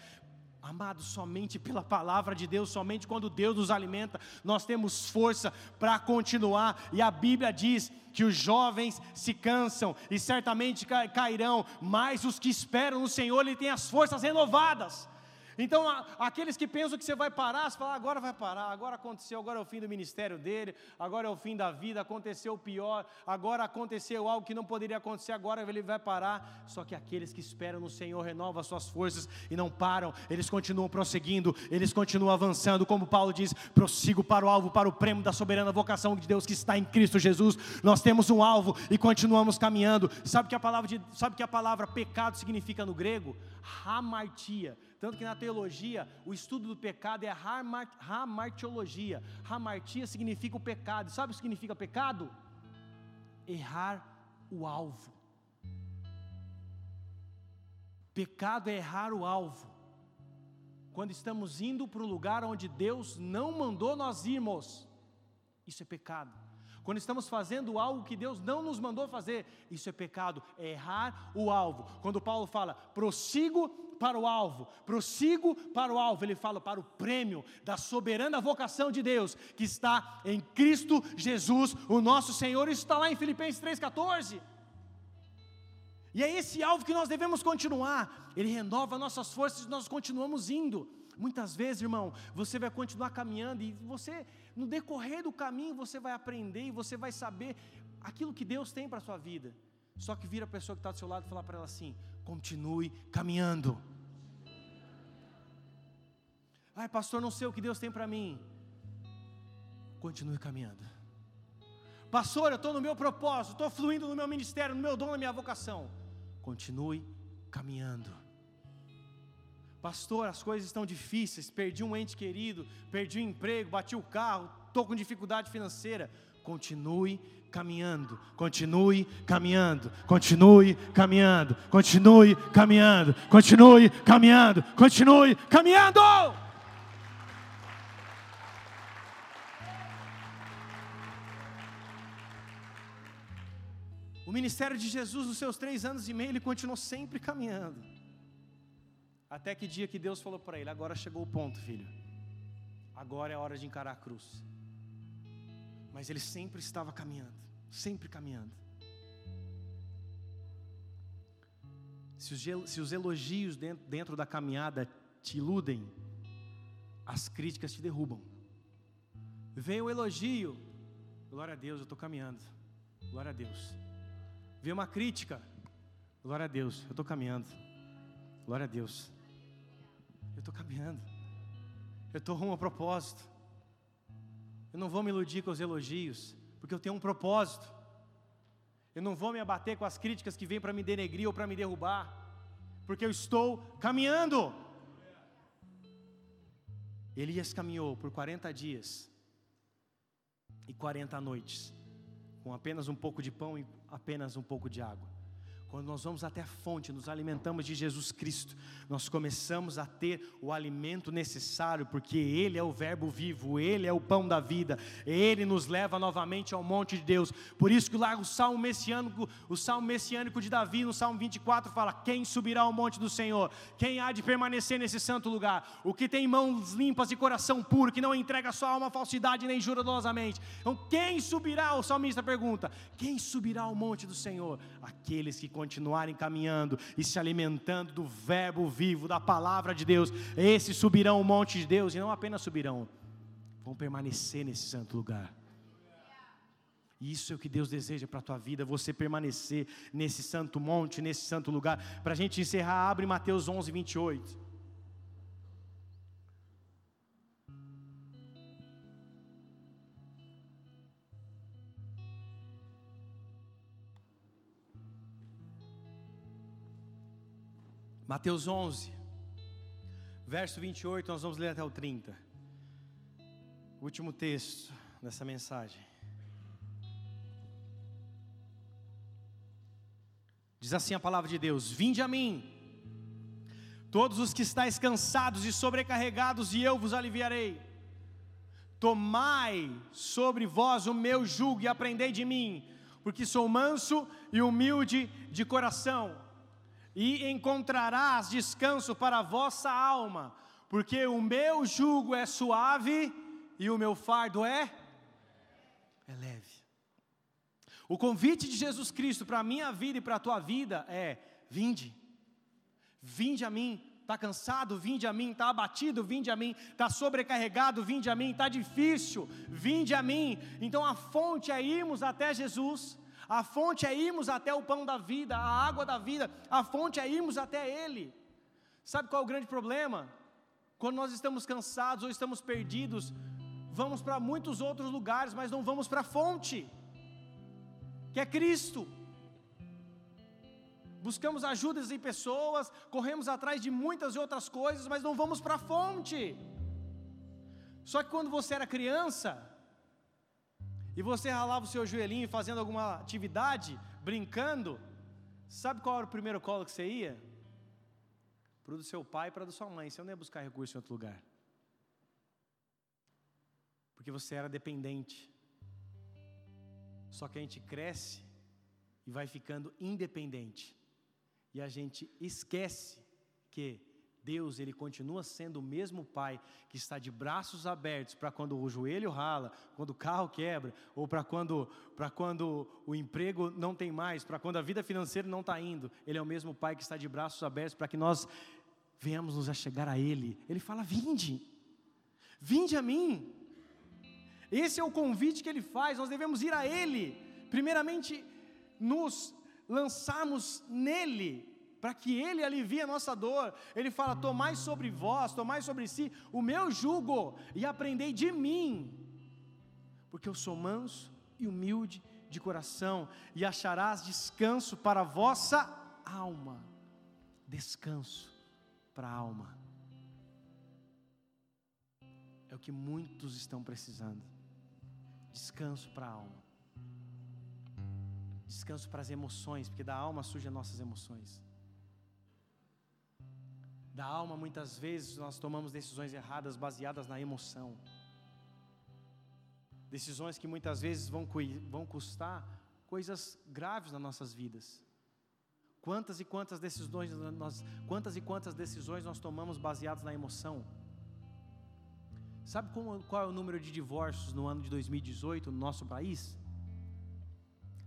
Amados, somente pela palavra de Deus, somente quando Deus nos alimenta, nós temos força para continuar. E a Bíblia diz que os jovens se cansam e certamente cairão, mas os que esperam no Senhor, Ele tem as forças renovadas. Então, aqueles que pensam que você vai parar, você fala, agora vai parar, agora aconteceu, agora é o fim do ministério dele, agora é o fim da vida, aconteceu o pior, agora aconteceu algo que não poderia acontecer, agora ele vai parar. Só que aqueles que esperam no Senhor renovam as suas forças e não param, eles continuam prosseguindo, eles continuam avançando, como Paulo diz: prossigo para o alvo, para o prêmio da soberana vocação de Deus que está em Cristo Jesus. Nós temos um alvo e continuamos caminhando. Sabe que a palavra, de, sabe que a palavra pecado significa no grego? Hamartia tanto que na teologia, o estudo do pecado é a hamartiologia. Hamartia significa o pecado. Sabe o que significa pecado? Errar o alvo. Pecado é errar o alvo. Quando estamos indo para o lugar onde Deus não mandou nós irmos, isso é pecado. Quando estamos fazendo algo que Deus não nos mandou fazer, isso é pecado, é errar o alvo. Quando Paulo fala, prossigo para o alvo, prossigo para o alvo, ele fala para o prêmio da soberana vocação de Deus, que está em Cristo Jesus, o nosso Senhor, isso está lá em Filipenses 3,14. E é esse alvo que nós devemos continuar, ele renova nossas forças e nós continuamos indo. Muitas vezes, irmão, você vai continuar caminhando e você, no decorrer do caminho, você vai aprender e você vai saber aquilo que Deus tem para a sua vida. Só que vira a pessoa que está do seu lado e falar para ela assim: continue caminhando. Ai, pastor, não sei o que Deus tem para mim. Continue caminhando. Pastor, eu estou no meu propósito, estou fluindo no meu ministério, no meu dom, na minha vocação. Continue caminhando. Pastor, as coisas estão difíceis, perdi um ente querido, perdi o um emprego, bati o carro, estou com dificuldade financeira. Continue caminhando, continue caminhando, continue caminhando, continue caminhando, continue caminhando, continue caminhando. O ministério de Jesus, nos seus três anos e meio, ele continuou sempre caminhando. Até que dia que Deus falou para ele: Agora chegou o ponto, filho. Agora é a hora de encarar a cruz. Mas ele sempre estava caminhando sempre caminhando. Se os, elogios dentro da caminhada te iludem, as críticas te derrubam. Vem o elogio, glória a Deus, eu estou caminhando, glória a Deus. Vem uma crítica, glória a Deus, eu estou caminhando, glória a Deus. Eu estou caminhando, eu estou rumo a propósito. Eu não vou me iludir com os elogios, porque eu tenho um propósito. Eu não vou me abater com as críticas que vêm para me denegrir ou para me derrubar, porque eu estou caminhando. Elias caminhou por 40 dias e 40 noites, com apenas um pouco de pão e apenas um pouco de água. Quando nós vamos até a fonte, nos alimentamos de Jesus Cristo, nós começamos a ter o alimento necessário, porque Ele é o Verbo vivo, Ele é o pão da vida, Ele nos leva novamente ao monte de Deus. Por isso que lá o salmo messiânico, o salmo messiânico de Davi, no salmo 24, fala: Quem subirá ao monte do Senhor? Quem há de permanecer nesse santo lugar? O que tem mãos limpas e coração puro, que não entrega sua alma à falsidade nem jura dolosamente. Então, quem subirá? O salmista pergunta: Quem subirá ao monte do Senhor? Aqueles que continuarem caminhando e se alimentando do Verbo vivo, da palavra de Deus, esses subirão o monte de Deus e não apenas subirão, vão permanecer nesse santo lugar. Isso é o que Deus deseja para a tua vida, você permanecer nesse santo monte, nesse santo lugar. Para a gente encerrar, abre Mateus 11, 28. Mateus 11, verso 28, nós vamos ler até o 30. Último texto dessa mensagem. Diz assim a palavra de Deus: Vinde a mim, todos os que estáis cansados e sobrecarregados, e eu vos aliviarei. Tomai sobre vós o meu jugo e aprendei de mim, porque sou manso e humilde de coração e encontrarás descanso para a vossa alma, porque o meu jugo é suave e o meu fardo é é leve. O convite de Jesus Cristo para a minha vida e para a tua vida é: vinde, vinde a mim, Está cansado? Vinde a mim. Está abatido? Vinde a mim. Está sobrecarregado? Vinde a mim. Está difícil? Vinde a mim. Então a fonte é irmos até Jesus. A fonte é irmos até o pão da vida, a água da vida. A fonte é irmos até Ele. Sabe qual é o grande problema? Quando nós estamos cansados ou estamos perdidos, vamos para muitos outros lugares, mas não vamos para a fonte, que é Cristo buscamos ajudas em pessoas, corremos atrás de muitas outras coisas, mas não vamos para a fonte. Só que quando você era criança, e você ralava o seu joelhinho fazendo alguma atividade, brincando, sabe qual era o primeiro colo que você ia? Para o do seu pai e para da sua mãe. Você não ia buscar recurso em outro lugar. Porque você era dependente. Só que a gente cresce e vai ficando independente. E a gente esquece que Deus, ele continua sendo o mesmo pai que está de braços abertos para quando o joelho rala, quando o carro quebra, ou para quando, quando o emprego não tem mais, para quando a vida financeira não está indo. Ele é o mesmo pai que está de braços abertos para que nós venhamos nos a chegar a Ele. Ele fala: Vinde, vinde a mim. Esse é o convite que Ele faz, nós devemos ir a Ele. Primeiramente, nos lançarmos nele, para que ele alivie a nossa dor. Ele fala: Tomai sobre vós, tomai sobre si o meu jugo e aprendei de mim, porque eu sou manso e humilde de coração, e acharás descanso para a vossa alma. Descanso para a alma. É o que muitos estão precisando. Descanso para a alma descanso para as emoções, porque da alma surgem as nossas emoções. Da alma, muitas vezes, nós tomamos decisões erradas baseadas na emoção. Decisões que muitas vezes vão, vão custar coisas graves nas nossas vidas. Quantas e quantas decisões nós, quantas e quantas decisões nós tomamos baseadas na emoção? Sabe como, qual é o número de divórcios no ano de 2018 no nosso país?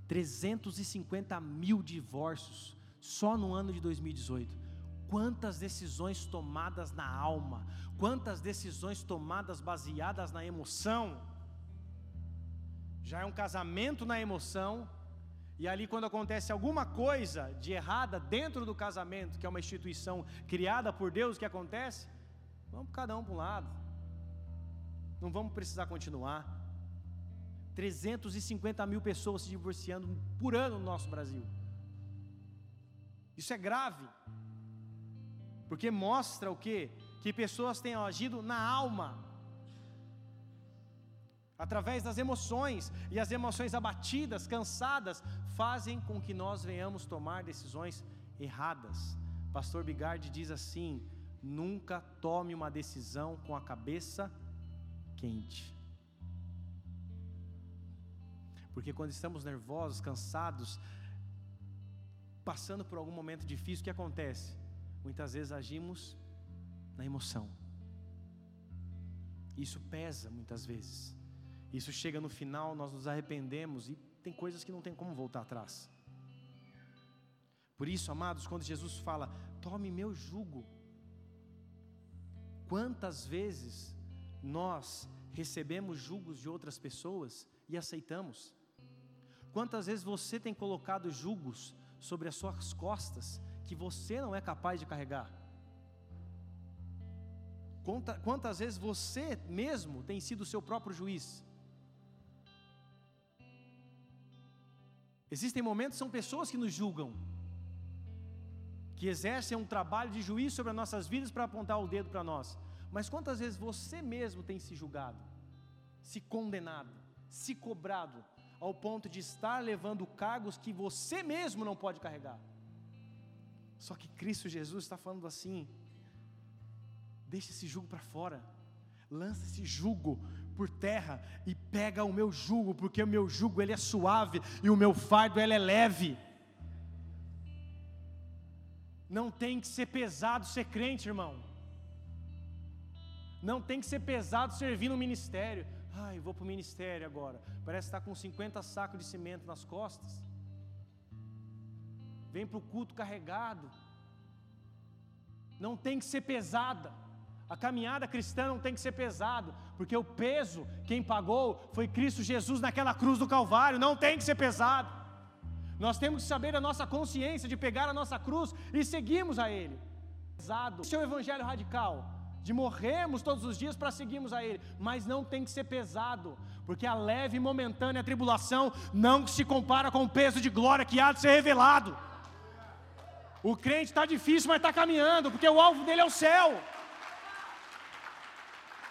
350 mil divórcios só no ano de 2018. Quantas decisões tomadas na alma, quantas decisões tomadas baseadas na emoção. Já é um casamento na emoção, e ali, quando acontece alguma coisa de errada dentro do casamento, que é uma instituição criada por Deus, o que acontece? Vamos cada um para um lado, não vamos precisar continuar. 350 mil pessoas se divorciando por ano no nosso Brasil. Isso é grave, porque mostra o que? Que pessoas têm agido na alma, através das emoções, e as emoções abatidas, cansadas, fazem com que nós venhamos tomar decisões erradas. Pastor Bigard diz assim: nunca tome uma decisão com a cabeça quente. Porque quando estamos nervosos, cansados, passando por algum momento difícil, o que acontece? Muitas vezes agimos na emoção. Isso pesa muitas vezes. Isso chega no final, nós nos arrependemos e tem coisas que não tem como voltar atrás. Por isso, amados, quando Jesus fala: "Tome meu jugo", quantas vezes nós recebemos julgos de outras pessoas e aceitamos? Quantas vezes você tem colocado julgos sobre as suas costas que você não é capaz de carregar? Quantas vezes você mesmo tem sido o seu próprio juiz? Existem momentos, são pessoas que nos julgam, que exercem um trabalho de juiz sobre as nossas vidas para apontar o dedo para nós. Mas quantas vezes você mesmo tem se julgado, se condenado, se cobrado, ao ponto de estar levando cargos que você mesmo não pode carregar. Só que Cristo Jesus está falando assim: deixa esse jugo para fora, lança esse jugo por terra e pega o meu jugo, porque o meu jugo ele é suave e o meu fardo ele é leve. Não tem que ser pesado ser crente, irmão. Não tem que ser pesado servir no ministério. Ai, vou para o ministério agora. Parece estar tá com 50 sacos de cimento nas costas. Vem para o culto carregado. não tem que ser pesada. A caminhada cristã não tem que ser pesado, porque o peso, quem pagou, foi Cristo Jesus naquela cruz do Calvário, não tem que ser pesado. Nós temos que saber a nossa consciência de pegar a nossa cruz e seguirmos a Ele. Pesado. Esse é o evangelho radical, de morrermos todos os dias para seguirmos a Ele, mas não tem que ser pesado, porque a leve e momentânea tribulação não se compara com o peso de glória que há de ser revelado. O crente está difícil, mas está caminhando, porque o alvo dele é o céu.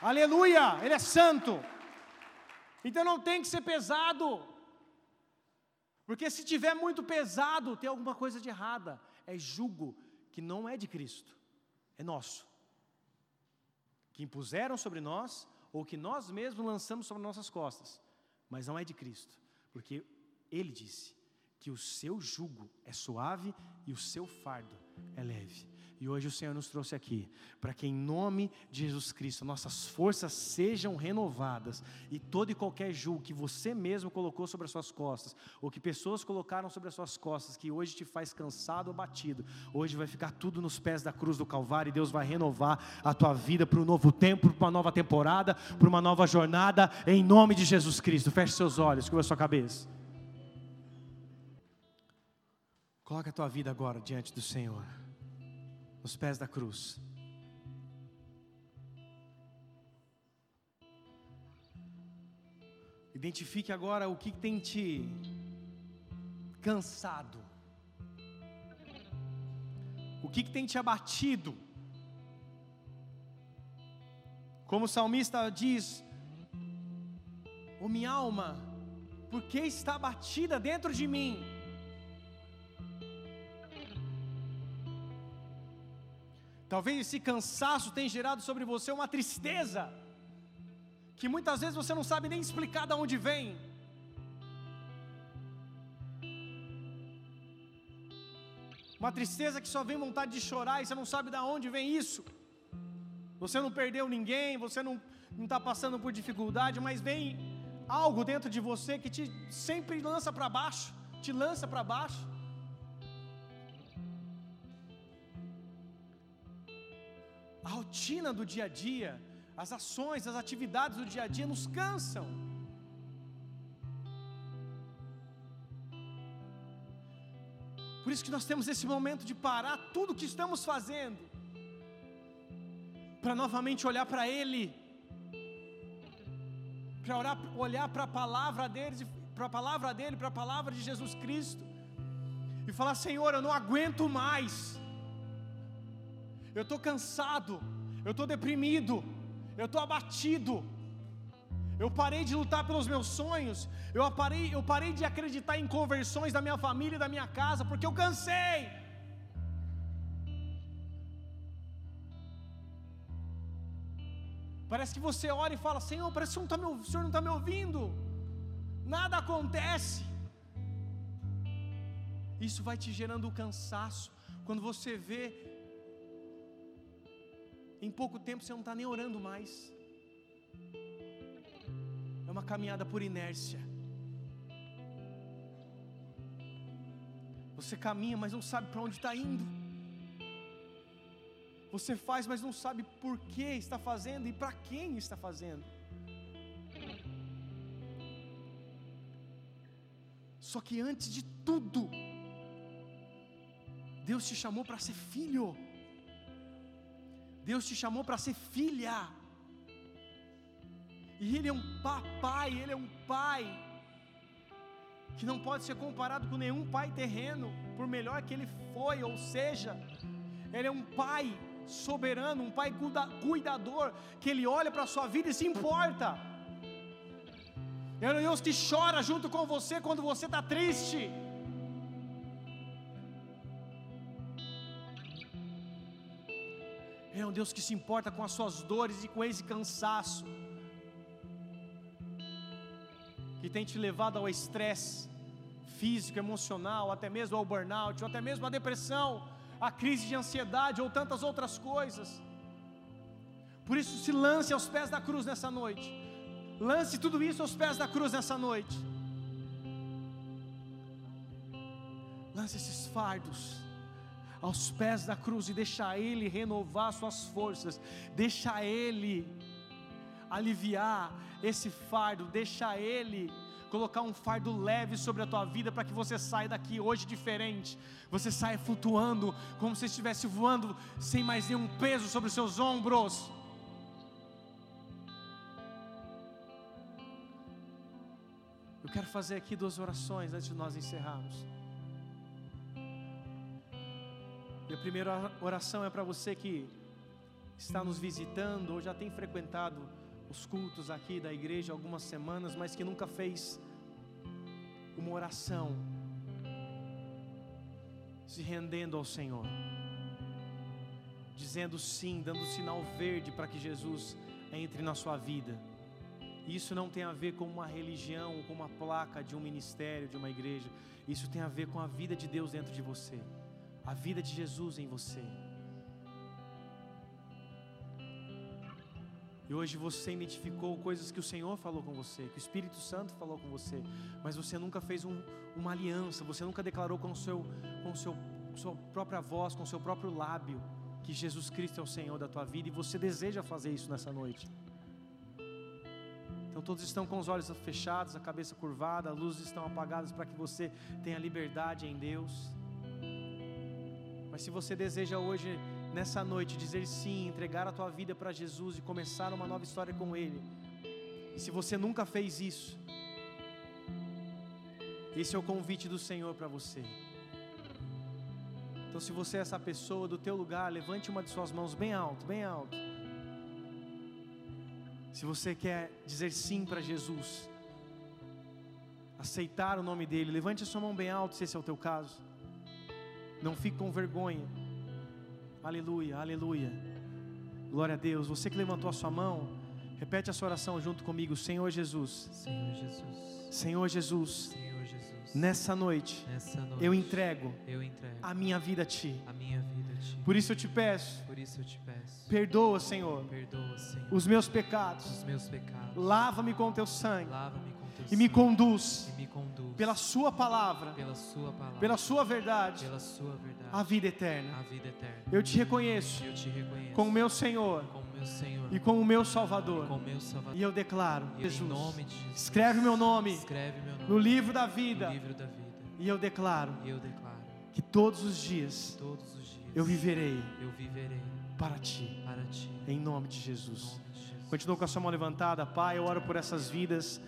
Aleluia, ele é santo. Então não tem que ser pesado. Porque se tiver muito pesado, tem alguma coisa de errada. É jugo que não é de Cristo, é nosso. Que impuseram sobre nós, ou que nós mesmos lançamos sobre nossas costas, mas não é de Cristo, porque Ele disse: que o seu jugo é suave e o seu fardo é leve. E hoje o Senhor nos trouxe aqui para que, em nome de Jesus Cristo, nossas forças sejam renovadas e todo e qualquer jugo que você mesmo colocou sobre as suas costas, ou que pessoas colocaram sobre as suas costas, que hoje te faz cansado ou batido, hoje vai ficar tudo nos pés da cruz do Calvário e Deus vai renovar a tua vida para um novo tempo, para uma nova temporada, para uma nova jornada, em nome de Jesus Cristo. Feche seus olhos, cubra sua cabeça. Coloca a tua vida agora diante do Senhor, nos pés da cruz. Identifique agora o que tem te cansado, o que tem te abatido. Como o salmista diz: O oh, minha alma, por que está abatida dentro de mim? Talvez esse cansaço tenha gerado sobre você uma tristeza, que muitas vezes você não sabe nem explicar de onde vem. Uma tristeza que só vem vontade de chorar e você não sabe de onde vem isso. Você não perdeu ninguém, você não está passando por dificuldade, mas vem algo dentro de você que te sempre lança para baixo, te lança para baixo. A rotina do dia a dia, as ações, as atividades do dia a dia nos cansam. Por isso que nós temos esse momento de parar tudo o que estamos fazendo, para novamente olhar para Ele, para olhar para a palavra deles, para a palavra dele, para a palavra de Jesus Cristo, e falar: Senhor, eu não aguento mais eu estou cansado, eu estou deprimido, eu estou abatido. Eu parei de lutar pelos meus sonhos, eu parei, eu parei de acreditar em conversões da minha família e da minha casa, porque eu cansei. Parece que você ora e fala: Senhor, parece que tá o Senhor não está me ouvindo, nada acontece. Isso vai te gerando cansaço, quando você vê em pouco tempo você não está nem orando mais. É uma caminhada por inércia. Você caminha, mas não sabe para onde está indo. Você faz, mas não sabe por que está fazendo e para quem está fazendo. Só que antes de tudo, Deus te chamou para ser filho. Deus te chamou para ser filha. E Ele é um papai, Ele é um pai que não pode ser comparado com nenhum pai terreno, por melhor que ele foi, ou seja, Ele é um pai soberano, um pai cuidador, que Ele olha para a sua vida e se importa. Ele é um Deus que chora junto com você quando você está triste. É um Deus que se importa com as suas dores e com esse cansaço, que tem te levado ao estresse físico, emocional, até mesmo ao burnout, ou até mesmo à depressão, à crise de ansiedade ou tantas outras coisas. Por isso, se lance aos pés da cruz nessa noite. Lance tudo isso aos pés da cruz nessa noite. Lance esses fardos aos pés da cruz e deixar Ele renovar suas forças, deixar Ele aliviar esse fardo, deixar Ele colocar um fardo leve sobre a tua vida para que você saia daqui hoje diferente. Você saia flutuando como se estivesse voando sem mais nenhum peso sobre os seus ombros. Eu quero fazer aqui duas orações antes de nós encerrarmos. E a primeira oração é para você que está nos visitando ou já tem frequentado os cultos aqui da igreja algumas semanas, mas que nunca fez uma oração se rendendo ao Senhor, dizendo sim, dando sinal verde para que Jesus entre na sua vida. Isso não tem a ver com uma religião, com uma placa de um ministério, de uma igreja. Isso tem a ver com a vida de Deus dentro de você, a vida de Jesus em você. E hoje você identificou coisas que o Senhor falou com você, que o Espírito Santo falou com você, mas você nunca fez um, uma aliança, você nunca declarou com, o seu, com o seu, sua própria voz, com seu próprio lábio, que Jesus Cristo é o Senhor da tua vida e você deseja fazer isso nessa noite. Então todos estão com os olhos fechados, a cabeça curvada, as luzes estão apagadas para que você tenha liberdade em Deus. Mas se você deseja hoje, nessa noite, dizer sim, entregar a tua vida para Jesus e começar uma nova história com Ele, e se você nunca fez isso, esse é o convite do Senhor para você. Então, se você é essa pessoa do teu lugar, levante uma de suas mãos bem alto, bem alto. Se você quer dizer sim para Jesus, aceitar o nome dele, levante a sua mão bem alto, se esse é o teu caso. Não fique com vergonha. Aleluia, aleluia. Glória a Deus. Você que levantou a sua mão, repete a sua oração junto comigo, Senhor Jesus. Senhor Jesus. Senhor Jesus. Senhor Jesus. Nessa noite, Nessa noite eu entrego eu entrego a minha vida a ti. a minha vida a ti. Por isso eu te peço, Por isso eu te peço. perdoa, Senhor, Perdoa, Senhor, os meus pecados. os meus pecados. Lava-me com teu sangue Lava-me com teu e me sangue conduz e me conduz pela sua palavra, pela sua palavra, pela sua verdade, pela sua verdade, a vida eterna. a vida eterna. Eu te reconheço Eu te reconheço como meu Senhor como meu Senhor e como meu Salvador. como meu Salvador. E eu declaro, E em Jesus, nome de Jesus, escreve meu nome escreve meu nome no livro da no vida. livro da vida. E eu declaro E eu declaro que todos os dias todos os dias eu viverei eu viverei para ti, para ti. em nome de Em Jesus. nome de Jesus. Continua com a sua mão levantada, Pai. Eu oro por essas vidas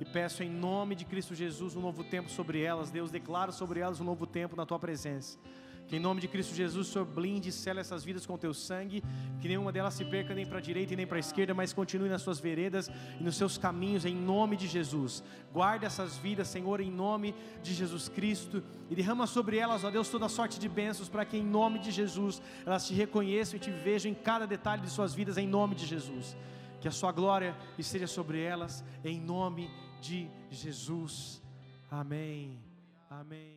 e peço em nome de Cristo Jesus um novo tempo sobre elas. Deus, declara sobre elas um novo tempo na tua presença. Que em nome de Cristo Jesus, Senhor blinde e sela essas vidas com teu sangue. Que nenhuma delas se perca nem para a direita e nem para a esquerda, mas continue nas suas veredas e nos seus caminhos, em nome de Jesus. Guarda essas vidas, Senhor, em nome de Jesus Cristo. E derrama sobre elas, ó Deus, toda sorte de bênçãos, para que em nome de Jesus elas te reconheçam e te vejam em cada detalhe de suas vidas, em nome de Jesus. Que a sua glória esteja sobre elas, em nome de Jesus. Amém. Amém.